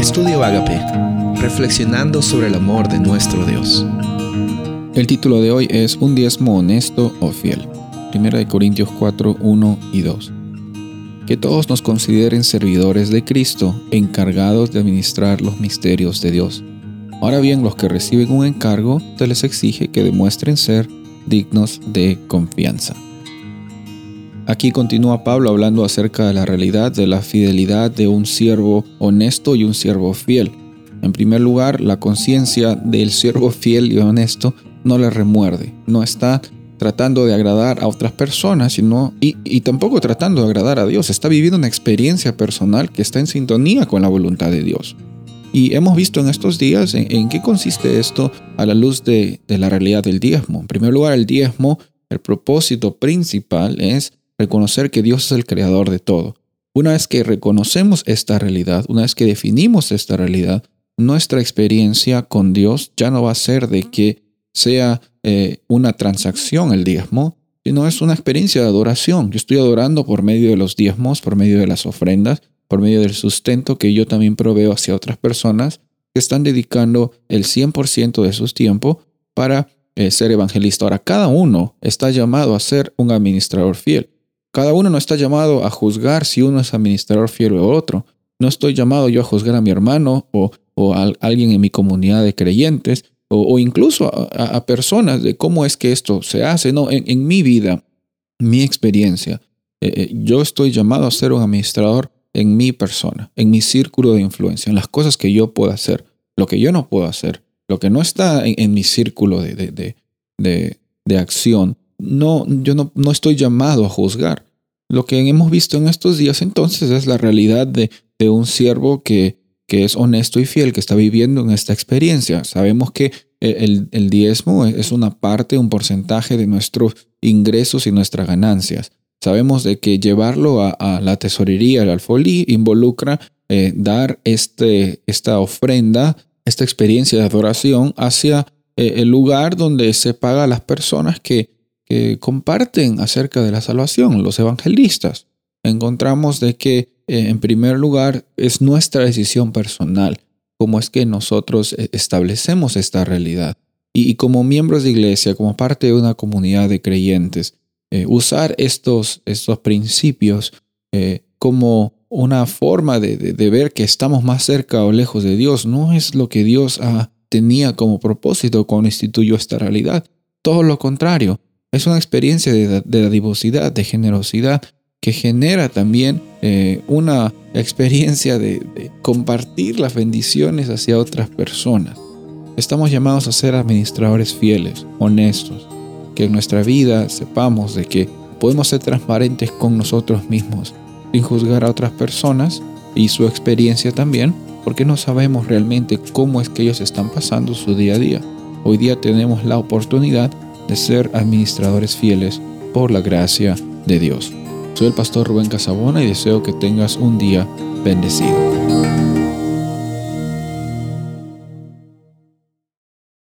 Estudio Agape, reflexionando sobre el amor de nuestro Dios. El título de hoy es Un diezmo honesto o fiel. Primera de Corintios 4, 1 y 2. Que todos nos consideren servidores de Cristo, encargados de administrar los misterios de Dios. Ahora bien, los que reciben un encargo, se les exige que demuestren ser dignos de confianza. Aquí continúa Pablo hablando acerca de la realidad de la fidelidad de un siervo honesto y un siervo fiel. En primer lugar, la conciencia del siervo fiel y honesto no le remuerde, no está tratando de agradar a otras personas, sino y, y, tampoco tratando de agradar a Dios. Está viviendo una experiencia personal que está en sintonía con la voluntad de Dios. Y hemos visto en estos días en, qué consiste esto a la luz de, de la realidad del diezmo. En primer lugar, el diezmo, el propósito principal es reconocer que Dios es el creador de todo. Una vez que reconocemos esta realidad, una vez que definimos esta realidad, nuestra experiencia con Dios ya no va a ser de que sea eh, una transacción el diezmo, sino es una experiencia de adoración. Yo estoy adorando por medio de los diezmos, por medio de las ofrendas, por medio del sustento que yo también proveo hacia otras personas que están dedicando el 100% de su tiempo para eh, ser evangelista. Ahora, cada uno está llamado a ser un administrador fiel. Cada uno no está llamado a juzgar si uno es administrador fiel o otro. No estoy llamado yo a juzgar a mi hermano o, a alguien en mi comunidad de creyentes o, incluso a, personas de cómo es que esto se hace. No, en, mi vida, mi experiencia, eh, eh, yo estoy llamado a ser un administrador en mi persona, en mi círculo de influencia, en las cosas que yo puedo hacer, lo que yo no puedo hacer, lo que no está en, mi círculo de, de, de, de acción no, yo no, no estoy llamado a juzgar. Lo que hemos visto en estos días entonces es la realidad de, de un siervo que, que es honesto y fiel, que está viviendo en esta experiencia. Sabemos que el, el, diezmo es una parte, un porcentaje de nuestros ingresos y nuestras ganancias. Sabemos de que llevarlo a, la tesorería, al alfolí, involucra eh, dar este, esta ofrenda, esta experiencia de adoración hacia eh, el lugar donde se paga a las personas que comparten acerca de la salvación, los evangelistas. Encontramos de que, eh, en primer lugar, es nuestra decisión personal, cómo es que nosotros eh, establecemos esta realidad. Y, como miembros de iglesia, como parte de una comunidad de creyentes, eh, usar estos, estos principios como una forma de, ver que estamos más cerca o lejos de Dios no es lo que Dios ah, tenía como propósito cuando instituyó esta realidad. Todo lo contrario, es una experiencia de, de dadivosidad, de generosidad, que genera también eh, una experiencia de, compartir las bendiciones hacia otras personas. Estamos llamados a ser administradores fieles, honestos, que en nuestra vida sepamos de que podemos ser transparentes con nosotros mismos, sin juzgar a otras personas y su experiencia también, porque no sabemos realmente cómo es que ellos están pasando su día a día. Hoy día tenemos la oportunidad de ser administradores fieles por la gracia de Dios. Soy el pastor Rubén Casabona y deseo que tengas un día bendecido.